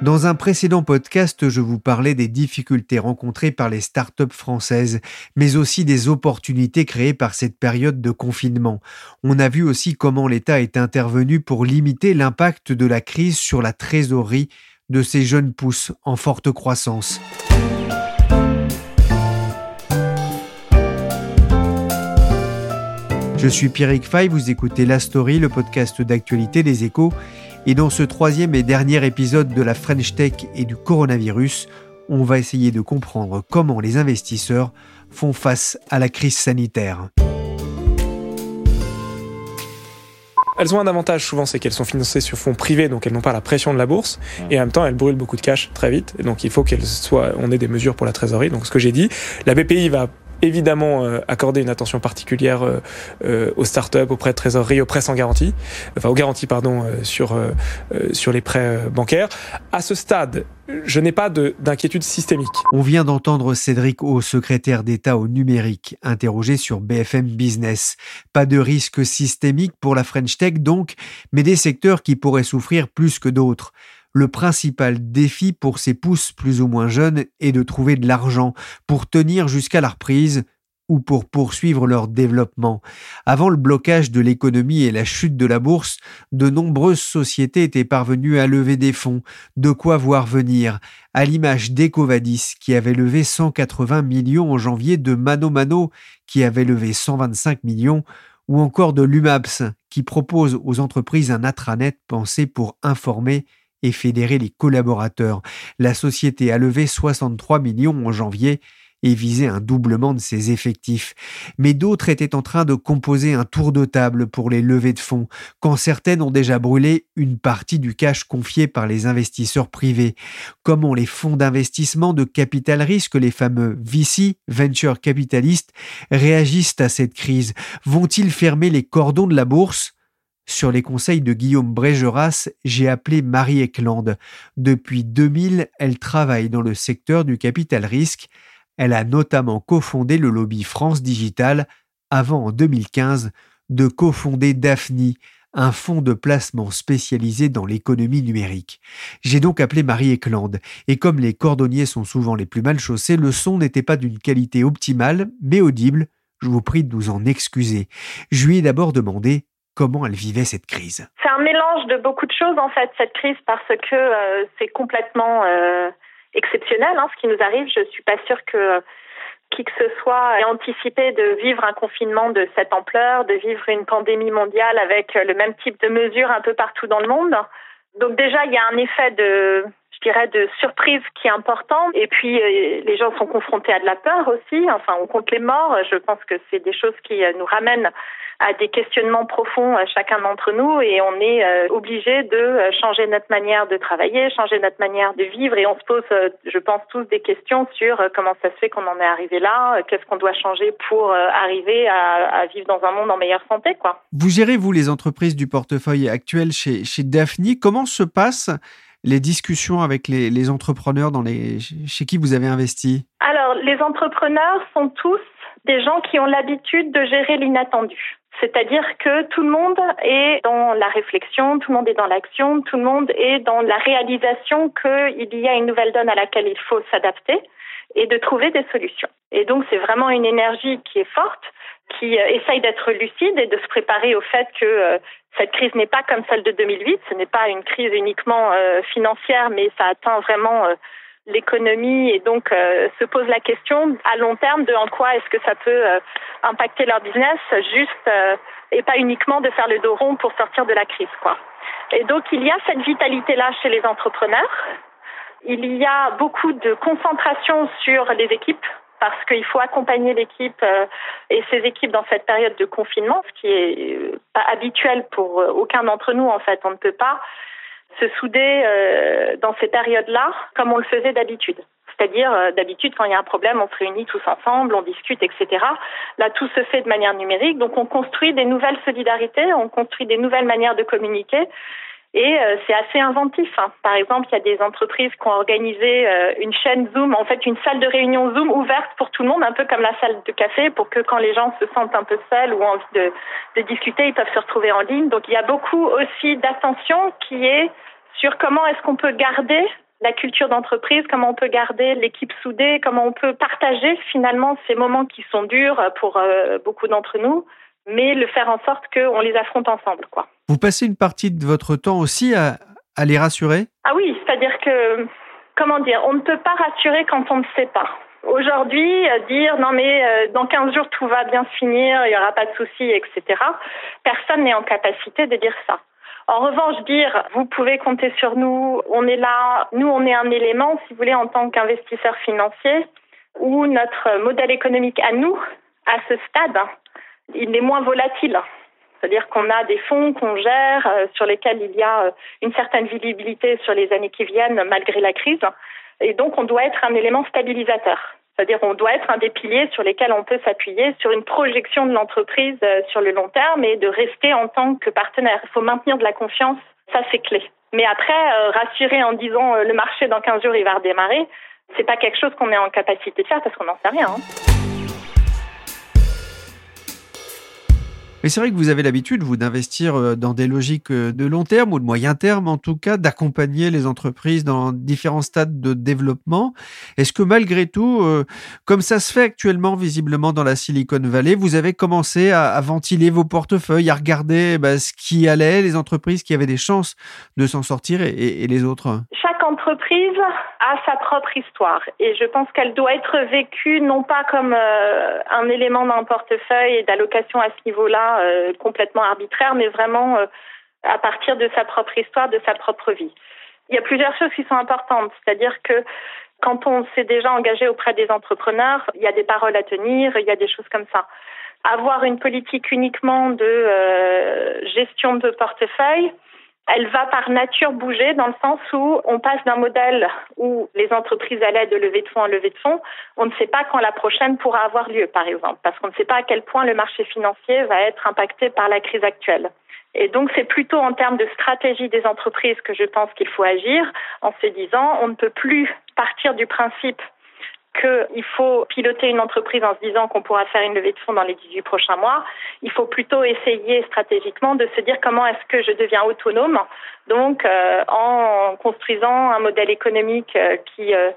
Dans un précédent podcast, je vous parlais des difficultés rencontrées par les startups françaises, mais aussi des opportunités créées par cette période de confinement. On a vu aussi comment l'État est intervenu pour limiter l'impact de la crise sur la trésorerie de ces jeunes pousses en forte croissance. Je suis Pierrick Fay, vous écoutez La Story, le podcast d'actualité des échos. Et dans ce troisième et dernier épisode de la French Tech et du coronavirus, on va essayer de comprendre comment les investisseurs font face à la crise sanitaire. Elles ont un avantage souvent, c'est qu'elles sont financées sur fonds privés, donc elles n'ont pas la pression de la bourse, et en même temps elles brûlent beaucoup de cash très vite, et donc il faut qu'elles soient, on ait des mesures pour la trésorerie. Donc ce que j'ai dit, la BPI va évidemment euh, accorder une attention particulière euh, euh, aux startups, aux prêts de trésorerie, aux prêts sans garantie, enfin aux garanties pardon sur sur les prêts bancaires. À ce stade, je n'ai pas d'inquiétude systémique. On vient d'entendre Cédric Haut, secrétaire d'État au numérique, interrogé sur BFM Business. Pas de risque systémique pour la French Tech donc, mais des secteurs qui pourraient souffrir plus que d'autres. Le principal défi pour ces pousses plus ou moins jeunes est de trouver de l'argent pour tenir jusqu'à la reprise ou pour poursuivre leur développement. Avant le blocage de l'économie et la chute de la bourse, de nombreuses sociétés étaient parvenues à lever des fonds, de quoi voir venir, à l'image d'Ecovadis qui avait levé 180 millions en janvier, de Mano Mano qui avait levé 125 millions, ou encore de Lumaps qui propose aux entreprises un intranet pensé pour informer et fédérer les collaborateurs. La société a levé 63 millions en janvier et visait un doublement de ses effectifs. Mais d'autres étaient en train de composer un tour de table pour les levées de fonds, quand certaines ont déjà brûlé une partie du cash confié par les investisseurs privés. Comment les fonds d'investissement de capital risque, les fameux VC, Venture Capitalistes, réagissent à cette crise? Vont-ils fermer les cordons de la bourse? Sur les conseils de Guillaume Brégeras, j'ai appelé Marie Eklund. Depuis 2000, elle travaille dans le secteur du capital risque. Elle a notamment cofondé le lobby France Digital avant en 2015 de cofonder Daphne, un fonds de placement spécialisé dans l'économie numérique. J'ai donc appelé Marie Eklund, et comme les cordonniers sont souvent les plus mal chaussés, le son n'était pas d'une qualité optimale, mais audible. Je vous prie de nous en excuser. Je lui ai d'abord demandé comment elle vivait cette crise? C'est un mélange de beaucoup de choses en fait cette crise parce que euh, c'est complètement euh, exceptionnel hein, ce qui nous arrive. Je suis pas sûre que qui que ce soit ait anticipé de vivre un confinement de cette ampleur, de vivre une pandémie mondiale avec le même type de mesures un peu partout dans le monde. Donc déjà, il y a un effet de, je dirais, de surprise qui est important. Et puis, euh, les gens sont confrontés à de la peur aussi. Enfin, on compte les morts. Je pense que c'est des choses qui nous ramènent à des questionnements profonds euh, chacun d'entre nous et on est euh, obligé de euh, changer notre manière de travailler, changer notre manière de vivre et on se pose, je pense, tous des questions sur comment ça se fait qu'on en est arrivé là, qu'est-ce qu'on doit changer pour arriver à, vivre dans un monde en meilleure santé, quoi. Vous gérez, vous, les entreprises du portefeuille actuel chez, chez Daphne. Comment se passent les discussions avec les, les entrepreneurs dans les, chez qui vous avez investi? Alors, les entrepreneurs sont tous des gens qui ont l'habitude de gérer l'inattendu. C'est-à-dire que tout le monde est dans la réflexion, tout le monde est dans l'action, tout le monde est dans la réalisation qu'il y a une nouvelle donne à laquelle il faut s'adapter et de trouver des solutions. Et donc c'est vraiment une énergie qui est forte, qui euh, essaye d'être lucide et de se préparer au fait que euh, cette crise n'est pas comme celle de 2008, ce n'est pas une crise uniquement euh, financière, mais ça atteint vraiment l'économie et donc euh, se pose la question à long terme de en quoi est-ce que ça peut euh, impacter leur business juste euh, et pas uniquement de faire le dos rond pour sortir de la crise quoi. Et donc il y a cette vitalité là chez les entrepreneurs. Il y a beaucoup de concentration sur les équipes parce qu'il faut accompagner l'équipe et ses équipes dans cette période de confinement, ce qui est pas habituel pour aucun d'entre nous en fait. On ne peut pas se souder dans ces périodes-là comme on le faisait d'habitude. C'est-à-dire, d'habitude, quand il y a un problème, on se réunit tous ensemble, on discute, etc. Là, tout se fait de manière numérique. Donc, on construit des nouvelles solidarités, on construit des nouvelles manières de communiquer. Et euh, c'est assez inventif. Hein. Par exemple, il y a des entreprises qui ont organisé euh, une chaîne Zoom, en fait une salle de réunion Zoom ouverte pour tout le monde, un peu comme la salle de café, pour que quand les gens se sentent un peu seuls ou ont envie de, discuter, ils peuvent se retrouver en ligne. Donc il y a beaucoup aussi d'attention qui est sur comment est-ce qu'on peut garder la culture d'entreprise, comment on peut garder l'équipe soudée, comment on peut partager finalement ces moments qui sont durs pour euh, beaucoup d'entre nous, mais le faire en sorte qu'on les affronte ensemble, quoi. Vous passez une partie de votre temps aussi à, à les rassurer? Ah oui, c'est-à-dire que, comment dire, on ne peut pas rassurer quand on ne sait pas. Aujourd'hui, euh, dire non mais euh, dans 15 jours tout va bien se finir, il n'y aura pas de soucis, etc. Personne n'est en capacité de dire ça. En revanche, dire vous pouvez compter sur nous, on est là, nous on est un élément, si vous voulez, en tant qu'investisseur financier, où notre modèle économique à nous, à ce stade, il est moins volatile. C'est-à-dire qu'on a des fonds qu'on gère euh, sur lesquels il y a euh, une certaine visibilité sur les années qui viennent malgré la crise. Et donc, on doit être un élément stabilisateur. C'est-à-dire on doit être un des piliers sur lesquels on peut s'appuyer sur une projection de l'entreprise euh, sur le long terme et de rester en tant que partenaire. Il faut maintenir de la confiance, ça c'est clé. Mais après, rassurer en disant le marché dans 15 jours il va redémarrer, c'est pas quelque chose qu'on est en capacité de faire parce qu'on n'en sait rien. Hein. Mais c'est vrai que vous avez l'habitude, vous, d'investir euh, dans des logiques euh, de long terme ou de moyen terme, en tout cas, d'accompagner les entreprises dans différents stades de développement. Est-ce que malgré tout, euh, comme ça se fait actuellement visiblement dans la Silicon Valley, vous avez commencé à, ventiler vos portefeuilles, à regarder bah, ce qui allait, les entreprises qui avaient des chances de s'en sortir et, et les autres? Chaque entreprise a sa propre histoire et je pense qu'elle doit être vécue non pas comme un élément d'un portefeuille et d'allocation à ce niveau-là, euh, complètement arbitraire, mais vraiment euh, à partir de sa propre histoire, de sa propre vie. Il y a plusieurs choses qui sont importantes, c'est-à-dire que quand on s'est déjà engagé auprès des entrepreneurs, il y a des paroles à tenir, il y a des choses comme ça. Avoir une politique uniquement de euh, gestion de portefeuille, elle va par nature bouger dans le sens où on passe d'un modèle où les entreprises allaient de levée de fonds en levée de fonds. On ne sait pas quand la prochaine pourra avoir lieu, par exemple, parce qu'on ne sait pas à quel point le marché financier va être impacté par la crise actuelle. Et donc, c'est plutôt en termes de stratégie des entreprises que je pense qu'il faut agir en se disant on ne peut plus partir du principe qu'il faut piloter une entreprise en se disant qu'on pourra faire une levée de fonds dans les 18 prochains mois. Il faut plutôt essayer stratégiquement de se dire comment est-ce que je deviens autonome, donc euh, en construisant un modèle économique euh, qui euh,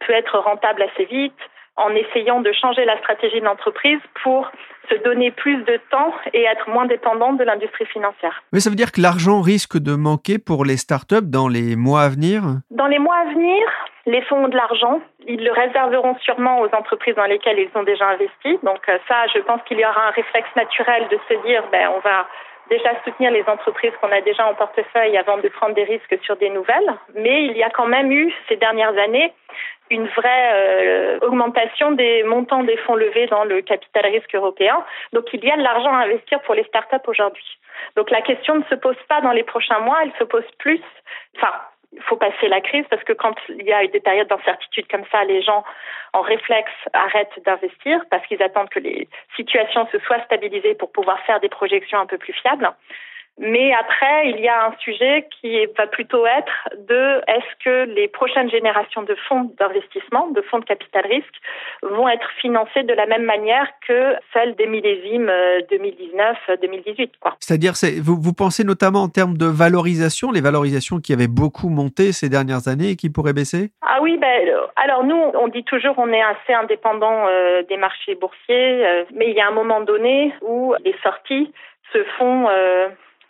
peut être rentable assez vite, en essayant de changer la stratégie de l'entreprise pour se donner plus de temps et être moins dépendant de l'industrie financière. Mais ça veut dire que l'argent risque de manquer pour les startups dans les mois à venir? Dans les mois à venir, les fonds ont de l'argent. Ils le réserveront sûrement aux entreprises dans lesquelles ils ont déjà investi. Donc euh, ça, je pense qu'il y aura un réflexe naturel de se dire, ben, on va déjà soutenir les entreprises qu'on a déjà en portefeuille avant de prendre des risques sur des nouvelles. Mais il y a quand même eu ces dernières années une vraie euh, augmentation des montants des fonds levés dans le capital risque européen. Donc il y a de l'argent à investir pour les startups aujourd'hui. Donc la question ne se pose pas dans les prochains mois, elle se pose plus, enfin il faut passer la crise parce que quand il y a des périodes d'incertitude comme ça, les gens en réflexe arrêtent d'investir parce qu'ils attendent que les situations se soient stabilisées pour pouvoir faire des projections un peu plus fiables. Mais après, il y a un sujet qui va plutôt être de est-ce que les prochaines générations de fonds d'investissement, de fonds de capital risque, vont être financés de la même manière que celles des millésimes 2019-2018. Euh, C'est-à-dire, vous, vous pensez notamment en termes de valorisation, les valorisations qui avaient beaucoup monté ces dernières années et qui pourraient baisser? Ah oui, ben, alors nous, on dit toujours on est assez indépendant euh, des marchés boursiers, euh, mais il y a un moment donné où les sorties se font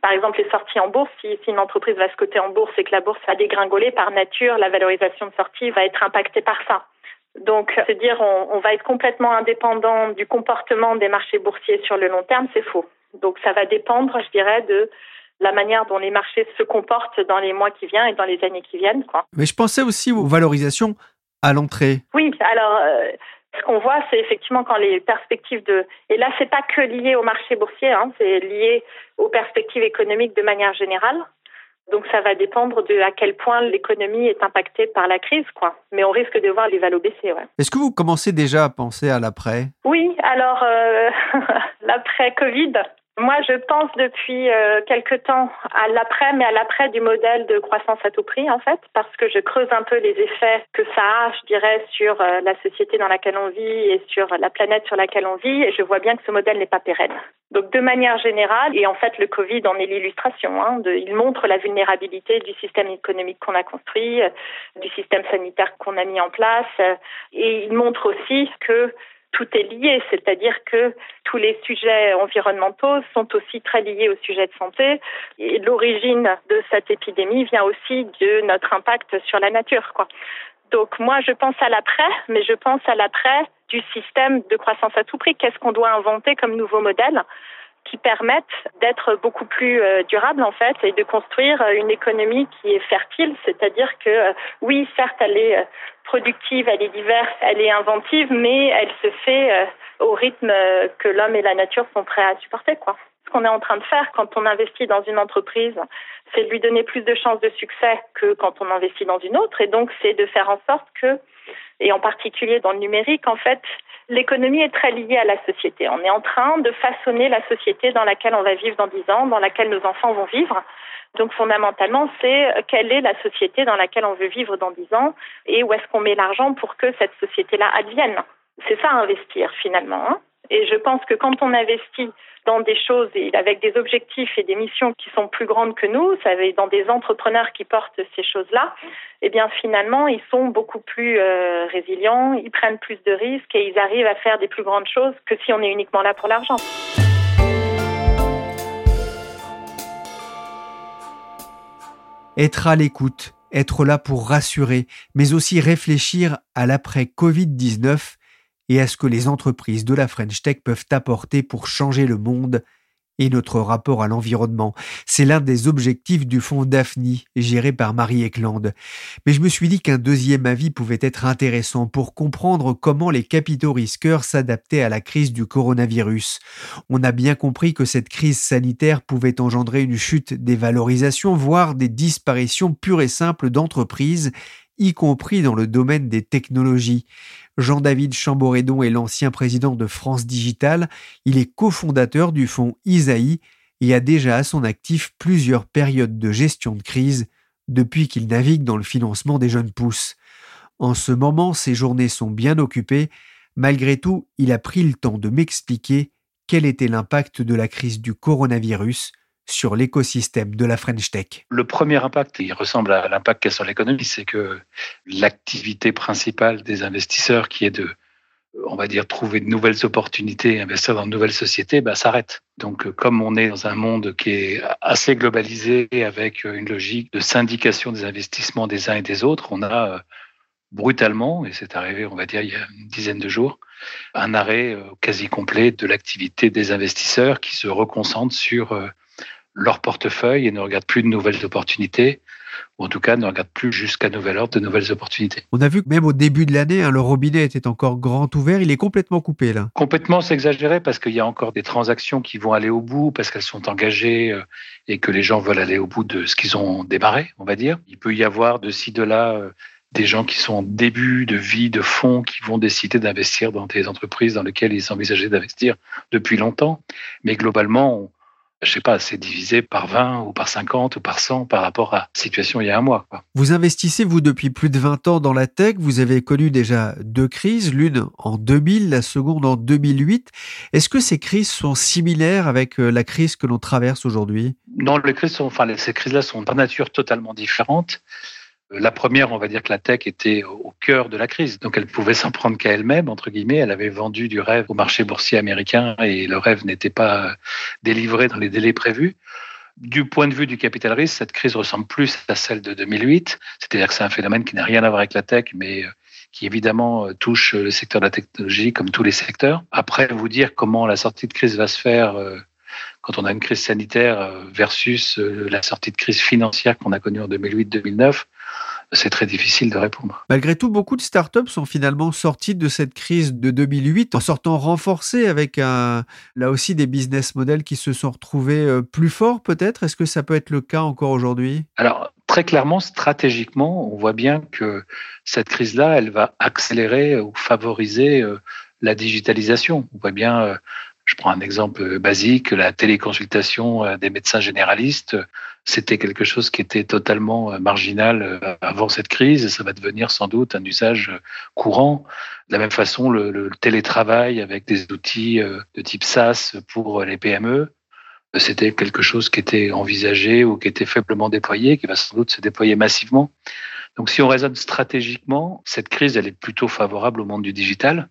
par exemple, les sorties en bourse, si, une entreprise va se coter en bourse et que la bourse a dégringolé, par nature, la valorisation de sortie va être impactée par ça. Donc, se dire on, on va être complètement indépendant du comportement des marchés boursiers sur le long terme, c'est faux. Donc, ça va dépendre, je dirais, de la manière dont les marchés se comportent dans les mois qui viennent et dans les années qui viennent. Quoi. Mais je pensais aussi aux valorisations à l'entrée. Oui, alors euh, Ce qu'on voit, c'est effectivement quand les perspectives de et là c'est pas que lié au marché boursier, hein, c'est lié aux perspectives économiques de manière générale. Donc ça va dépendre de à quel point l'économie est impactée par la crise, quoi. Mais on risque de voir les valos baisser, ouais. Est-ce que vous commencez déjà à penser à l'après? Oui, alors euh, l'après Covid, moi, je pense depuis euh, quelque temps à l'après, mais à l'après du modèle de croissance à tout prix, en fait, parce que je creuse un peu les effets que ça a, je dirais, sur euh, la société dans laquelle on vit et sur la planète sur laquelle on vit, et je vois bien que ce modèle n'est pas pérenne. Donc, de manière générale, et en fait, le Covid en est l'illustration, hein, il montre la vulnérabilité du système économique qu'on a construit, euh, du système sanitaire qu'on a mis en place, euh, et il montre aussi que tout est lié, c'est-à-dire que tous les sujets environnementaux sont aussi très liés au sujet de santé. Et l'origine de cette épidémie vient aussi de notre impact sur la nature. Donc moi, je pense à l'après, mais je pense à l'après du système de croissance à tout prix. Qu'est-ce qu'on doit inventer comme nouveau modèle? Qui permettent d'être beaucoup plus euh, durable en fait et de construire une économie qui est fertile, c'est-à-dire que euh, oui, certes, elle est euh, productive, elle est diverse, elle est inventive, mais elle se fait au rythme que l'homme et la nature sont prêts à supporter quoi. Qu'on est en train de faire quand on investit dans une entreprise, c'est de lui donner plus de chances de succès que quand on investit dans une autre et donc c'est de faire en sorte que et en particulier dans le numérique en fait, l'économie est très liée à la société. On est en train de façonner la société dans laquelle on va vivre dans dix ans, dans laquelle nos enfants vont vivre. Donc fondamentalement, c'est quelle est la société dans laquelle on veut vivre dans dix ans et où est-ce qu'on met l'argent pour que cette société-là advienne. C'est ça investir finalement. Hein. Et je pense que quand on investit dans des choses et avec des objectifs et des missions qui sont plus grandes que nous, ça va dans des entrepreneurs qui portent ces choses-là, eh bien finalement ils sont beaucoup plus euh, résilients, ils prennent plus de risques et ils arrivent à faire des plus grandes choses que si on est uniquement là pour l'argent. Être à l'écoute, être là pour rassurer, mais aussi réfléchir à l'après Covid-19 et à ce que les entreprises de la French Tech peuvent apporter pour changer le monde et notre rapport à l'environnement. C'est l'un des objectifs du fonds Daphne, géré par Marie Eklund. Mais je me suis dit qu'un deuxième avis pouvait être intéressant pour comprendre comment les capitaux risqueurs s'adaptaient à la crise du coronavirus. On a bien compris que cette crise sanitaire pouvait engendrer une chute des valorisations, voire des disparitions pures et simples d'entreprises, y compris dans le domaine des technologies. Jean-David Chamboredon est l'ancien président de France Digital. Il est cofondateur du fonds Isaïe et a déjà à son actif plusieurs périodes de gestion de crise depuis qu'il navigue dans le financement des jeunes pousses. En ce moment, ses journées sont bien occupées. Malgré tout, il a pris le temps de m'expliquer quel était l'impact de la crise du coronavirus sur l'écosystème de la French Tech Le premier impact, il ressemble à l'impact qu'il y a sur l'économie, c'est que l'activité principale des investisseurs, qui est de, on va dire, trouver de nouvelles opportunités, investir dans de nouvelles sociétés, bah, s'arrête. Donc, comme on est dans un monde qui est assez globalisé avec une logique de syndication des investissements des uns et des autres, on a euh, brutalement, et c'est arrivé, on va dire, il y a une dizaine de jours, un arrêt euh, quasi complet de l'activité des investisseurs qui se reconcentrent sur euh, leur portefeuille et ne regardent plus de nouvelles opportunités, ou en tout cas ne regardent plus jusqu'à nouvel ordre de nouvelles opportunités. On a vu que même au début de l'année, hein, le robinet était encore grand ouvert, il est complètement coupé là. Complètement, c'est exagéré parce qu'il y a encore des transactions qui vont aller au bout, parce qu'elles sont engagées euh, et que les gens veulent aller au bout de ce qu'ils ont démarré, on va dire. Il peut y avoir de ci, de là euh, des gens qui sont en début de vie, de fonds, qui vont décider d'investir dans des entreprises dans lesquelles ils envisageaient d'investir depuis longtemps. Mais globalement, je sais pas, c'est divisé par 20 ou par 50 ou par 100 par rapport à la situation il y a un mois. Vous investissez, vous, depuis plus de 20 ans dans la tech. Vous avez connu déjà deux crises, l'une en 2000, la seconde en 2008. Est-ce que ces crises sont similaires avec euh, la crise que l'on traverse aujourd'hui? Non, les crises sont, enfin, ces crises-là sont de nature totalement différente. La première, on va dire que la tech était au cœur de la crise, donc elle pouvait s'en prendre qu'à elle-même, entre guillemets. Elle avait vendu du rêve au marché boursier américain et le rêve n'était pas délivré dans les délais prévus. Du point de vue du capital risque, cette crise ressemble plus à celle de 2008, c'est-à-dire que c'est un phénomène qui n'a rien à voir avec la tech, mais euh, qui évidemment euh, touche le secteur de la technologie comme tous les secteurs. Après, vous dire comment la sortie de crise va se faire euh, quand on a une crise sanitaire versus la sortie de crise financière qu'on a connue en 2008-2009, c'est très difficile de répondre. Malgré tout, beaucoup de startups sont finalement sorties de cette crise de 2008 en sortant renforcées avec un, là aussi des business models qui se sont retrouvés euh, plus forts peut-être. Est-ce que ça peut être le cas encore aujourd'hui? Alors, très clairement, stratégiquement, on voit bien que cette crise-là, elle va accélérer ou favoriser euh, la digitalisation. On voit bien, euh, je prends un exemple basique, la téléconsultation des médecins généralistes, c'était quelque chose qui était totalement marginal avant cette crise et ça va devenir sans doute un usage courant. De la même façon, le, le télétravail avec des outils de type SaaS pour les PME, c'était quelque chose qui était envisagé ou qui était faiblement déployé, qui va sans doute se déployer massivement. Donc si on raisonne stratégiquement, cette crise, elle est plutôt favorable au monde du digital.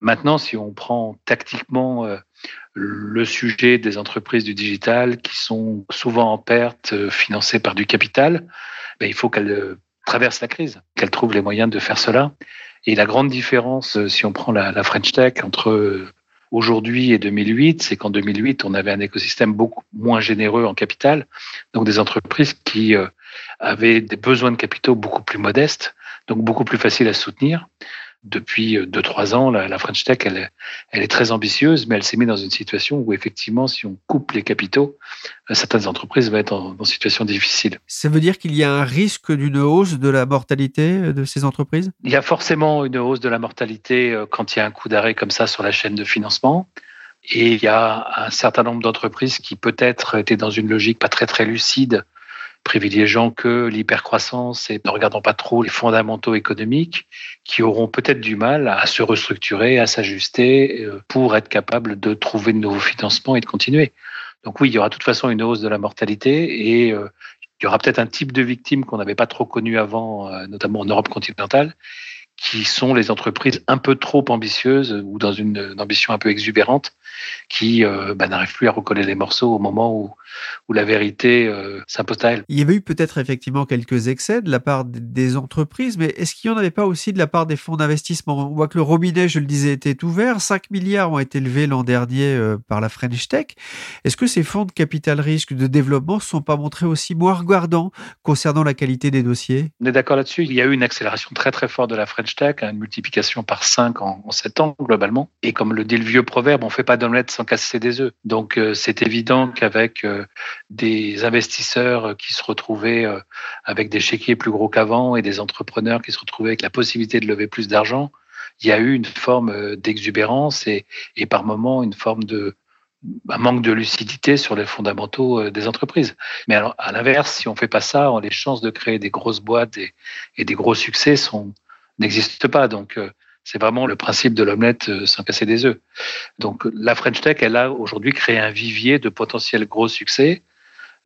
Maintenant, si on prend tactiquement euh, le sujet des entreprises du digital qui sont souvent en perte, euh, financées par du capital, ben, il faut qu'elles euh, traversent la crise, qu'elles trouvent les moyens de faire cela. Et la grande différence, si on prend la, French Tech entre aujourd'hui et 2008, c'est qu'en 2008, on avait un écosystème beaucoup moins généreux en capital, donc des entreprises qui avaient des besoins de capitaux beaucoup plus modestes, donc beaucoup plus faciles à soutenir depuis euh, deux trois ans, la, French Tech, elle, elle, est très ambitieuse, mais elle s'est mise dans une situation où effectivement, si on coupe les capitaux, euh, certaines entreprises vont être en, situation difficile. Ça veut dire qu'il y a un risque d'une hausse de la mortalité euh, de ces entreprises? Il y a forcément une hausse de la mortalité quand il y a un coup d'arrêt comme ça sur la chaîne de financement. Et il y a un certain nombre d'entreprises qui peut-être étaient dans une logique pas très très lucide privilégiant que l'hypercroissance et ne regardant pas trop les fondamentaux économiques, qui auront peut-être du mal à se restructurer, à s'ajuster euh, pour être capable de trouver de nouveaux financements et de continuer. Donc oui, il y aura de toute façon une hausse de la mortalité et euh, il y aura peut-être un type de victime qu'on n'avait pas trop connu avant, euh, notamment en Europe continentale, qui sont les entreprises un peu trop ambitieuses ou dans une, ambition un peu exubérante, qui euh, bah, n'arrivent plus à recoller les morceaux au moment où, où la vérité euh, s'impose à elles. Il y avait eu peut-être effectivement quelques excès de la part des entreprises, mais est-ce qu'il n'y en avait pas aussi de la part des fonds d'investissement? On voit que le robinet, je le disais, était ouvert. 5 milliards ont été levés l'an dernier euh, par la French Tech. Est-ce que ces fonds de capital risque de développement ne sont pas montrés aussi moins regardants concernant la qualité des dossiers? On est d'accord là-dessus. Il y a eu une accélération très très forte de la French Tech, hein, une multiplication par 5 en, en 7 ans globalement. Et comme le dit le vieux proverbe, on fait pas d'omelette sans casser des œufs. Donc euh, c'est évident qu'avec euh, des investisseurs qui se retrouvaient euh, avec des chéquiers plus gros qu'avant et des entrepreneurs qui se retrouvaient avec la possibilité de lever plus d'argent, il y a eu une forme d'exubérance et, par moments une forme de un manque de lucidité sur les fondamentaux des entreprises. Mais alors, à l'inverse, si on fait pas ça, les chances de créer des grosses boîtes et, et des gros succès n'existent pas. Donc, c'est vraiment le principe de l'omelette euh, sans casser des œufs. Donc la French Tech, elle a aujourd'hui créé un vivier de potentiels gros succès.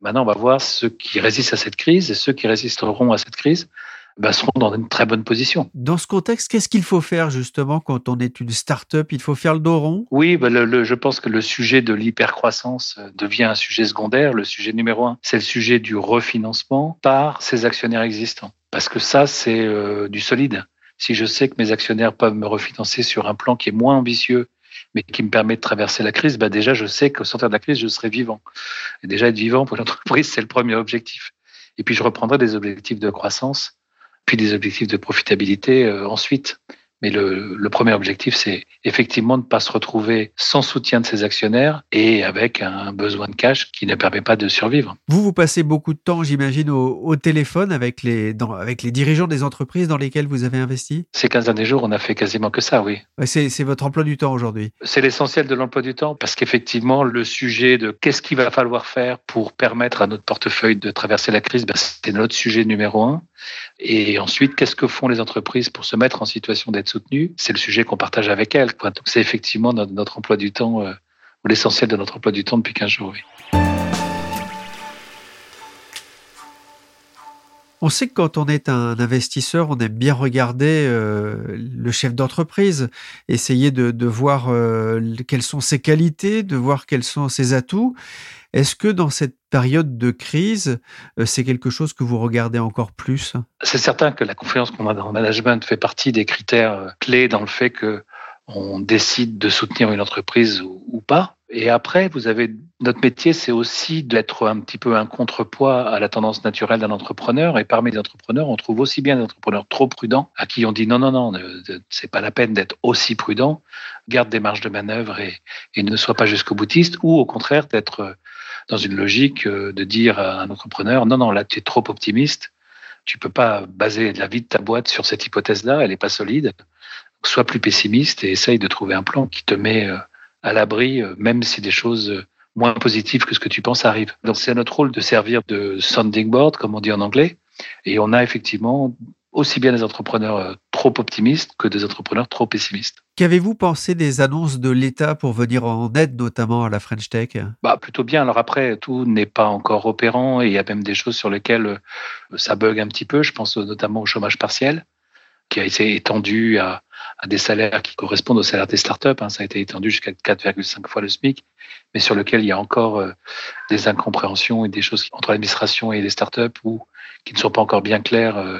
Maintenant, on va voir ceux qui résistent à cette crise et ceux qui résisteront à cette crise ben, seront dans une très bonne position. Dans ce contexte, qu'est-ce qu'il faut faire justement quand on est une start-up? Il faut faire le dos rond? Oui, ben le, je pense que le sujet de l'hypercroissance euh, devient un sujet secondaire. Le sujet numéro un, c'est le sujet du refinancement par ses actionnaires existants. Parce que ça, c'est euh, du solide si je sais que mes actionnaires peuvent me refinancer sur un plan qui est moins ambitieux, mais qui me permet de traverser la crise, bah déjà, je sais qu'au sortir de la crise, je serai vivant. Déjà, être vivant pour l'entreprise, c'est le premier objectif. Et puis, je reprendrai des objectifs de croissance, puis des objectifs de profitabilité euh, ensuite. Mais le, le premier objectif, c'est effectivement de ne pas se retrouver sans soutien de ses actionnaires et avec un besoin de cash qui ne permet pas de survivre. Vous, vous passez beaucoup de temps, j'imagine, au, au, téléphone avec les, dans, avec les dirigeants des entreprises dans lesquelles vous avez investi? Ces 15 derniers jours, on a fait quasiment que ça, oui. C'est votre emploi du temps aujourd'hui C'est l'essentiel de l'emploi du temps parce qu'effectivement, le sujet de qu'est-ce qu'il va falloir faire pour permettre à notre portefeuille de traverser la crise, ben, c'est notre sujet numéro un. Et ensuite, qu'est-ce que font les entreprises pour se mettre en situation d'être soutenues? C'est le sujet qu'on partage avec elles. C'est effectivement notre, emploi du temps, euh, ou l'essentiel de notre emploi du temps depuis 15 jours. On sait que quand on est un investisseur, on aime bien regarder euh, le chef d'entreprise, essayer de, voir euh, quelles sont ses qualités, de voir quels sont ses atouts. Est-ce que dans cette période de crise, euh, c'est quelque chose que vous regardez encore plus? C'est certain que la confiance qu'on a dans le management fait partie des critères clés dans le fait que on décide de soutenir une entreprise ou, pas. Et après, vous avez notre métier, c'est aussi d'être un petit peu un contrepoids à la tendance naturelle d'un entrepreneur. Et parmi les entrepreneurs, on trouve aussi bien des entrepreneurs trop prudents à qui on dit non, non, non, c'est pas la peine d'être aussi prudent. Garde des marges de manœuvre et, ne sois pas jusqu'au boutiste. Ou au contraire, d'être dans une logique euh, de dire à un entrepreneur non, non, là, tu es trop optimiste. Tu peux pas baser la vie de ta boîte sur cette hypothèse-là. Elle n'est pas solide sois plus pessimiste et essaye de trouver un plan qui te met euh, à l'abri, euh, même si des choses euh, moins positives que ce que tu penses arrivent. Donc c'est notre rôle de servir de sounding board, comme on dit en anglais, et on a effectivement aussi bien des entrepreneurs trop optimistes que des entrepreneurs trop pessimistes. Qu'avez-vous pensé des annonces de l'État pour venir en aide notamment à la French Tech? Bah, Plutôt bien. Alors après, tout n'est pas encore opérant et il y a même des choses sur lesquelles ça bug un petit peu. Je pense notamment au chômage partiel qui a été étendu à, à des salaires qui correspondent aux salaires des startups. Hein. Ça a été étendu jusqu'à 4,5 fois le SMIC, mais sur lequel il y a encore euh, des incompréhensions et des choses entre l'administration et les startups ou qui ne sont pas encore bien claires euh,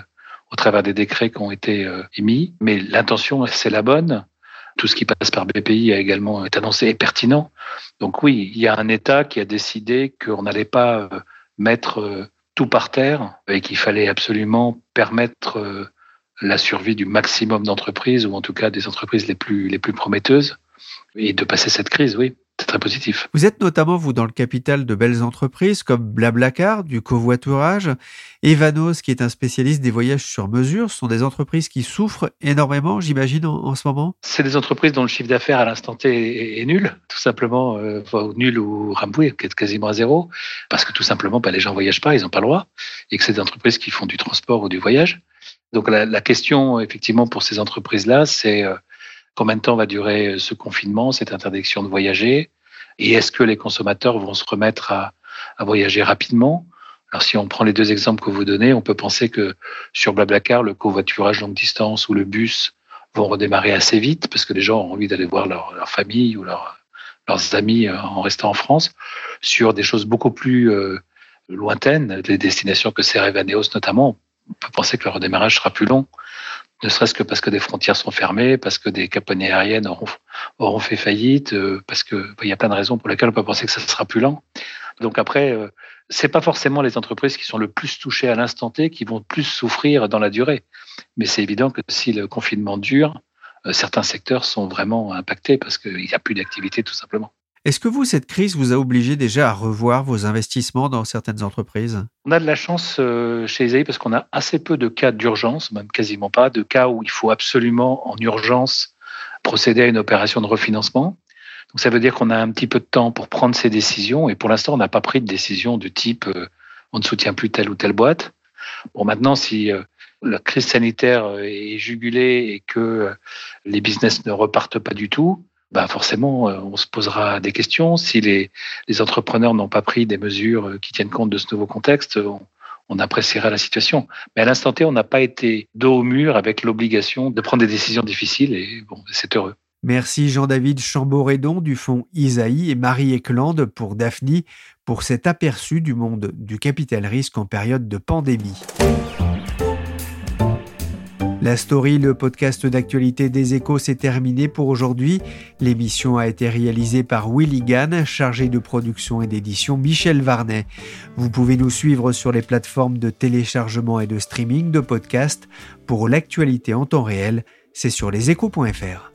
au travers des décrets qui ont été euh, émis. Mais l'intention, c'est la bonne. Tout ce qui passe par BPI a également été annoncé et pertinent. Donc oui, il y a un État qui a décidé qu'on n'allait pas mettre tout par terre et qu'il fallait absolument permettre la survie du maximum d'entreprises, ou en tout cas des entreprises les plus, les plus prometteuses, et de passer cette crise, oui. C'est très positif. Vous êtes notamment, vous, dans le capital de belles entreprises comme Blablacar, du covoiturage, Evanos, qui est un spécialiste des voyages sur mesure. Ce sont des entreprises qui souffrent énormément, j'imagine, en, ce moment C'est des entreprises dont le chiffre d'affaires à l'instant T est, nul, tout simplement, euh, nul ou ramboué, qui est quasiment à zéro, parce que tout simplement, bah, les gens ne voyagent pas, ils n'ont pas le droit, et que c'est des entreprises qui font du transport ou du voyage. Donc la, la question, effectivement, pour ces entreprises-là, c'est euh, combien de temps va durer euh, ce confinement, cette interdiction de voyager, et est-ce que les consommateurs vont se remettre à, à voyager rapidement? Alors, si on prend les deux exemples que vous donnez, on peut penser que sur Blablacar, le covoiturage longue distance ou le bus vont redémarrer assez vite parce que les gens ont envie d'aller voir leur, leur famille ou leur, leurs amis euh, en restant en France. Sur des choses beaucoup plus lointaines, des destinations que c'est Evaneos notamment, peut penser que le redémarrage sera plus long, ne serait-ce que parce que des frontières sont fermées, parce que des compagnies aériennes auront, fait faillite, euh, parce que bah, il y a plein de raisons pour lesquelles on peut penser que ça sera plus lent. Donc après, euh, c'est pas forcément les entreprises qui sont le plus touchées à l'instant T qui vont plus souffrir dans la durée. Mais c'est évident que si le confinement dure, euh, certains secteurs sont vraiment impactés parce qu'il n'y a plus d'activité tout simplement. Est-ce que vous, cette crise vous a obligé déjà à revoir vos investissements dans certaines entreprises? On a de la chance euh, chez ESAI parce qu'on a assez peu de cas d'urgence, même quasiment pas, de cas où il faut absolument en urgence procéder à une opération de refinancement. Donc ça veut dire qu'on a un petit peu de temps pour prendre ces décisions et pour l'instant on n'a pas pris de décision de type euh, on ne soutient plus telle ou telle boîte. Bon maintenant si euh, la crise sanitaire est jugulée et que les business ne repartent pas du tout, bah forcément, euh, on se posera des questions. Si les, les entrepreneurs n'ont pas pris des mesures euh, qui tiennent compte de ce nouveau contexte, on, on appréciera la situation. Mais à l'instant T, on n'a pas été dos au mur avec l'obligation de prendre des décisions difficiles et bon, c'est heureux. Merci Jean-David Chamboredon du fonds Isaïe et Marie Eklund pour Daphne pour cet aperçu du monde du capital risque en période de pandémie. La story, le podcast d'actualité des échos, s'est terminé pour aujourd'hui. L'émission a été réalisée par Willy Gann, chargé de production et d'édition Michel Varnet. Vous pouvez nous suivre sur les plateformes de téléchargement et de streaming de podcasts. Pour l'actualité en temps réel, c'est sur leséchos.fr.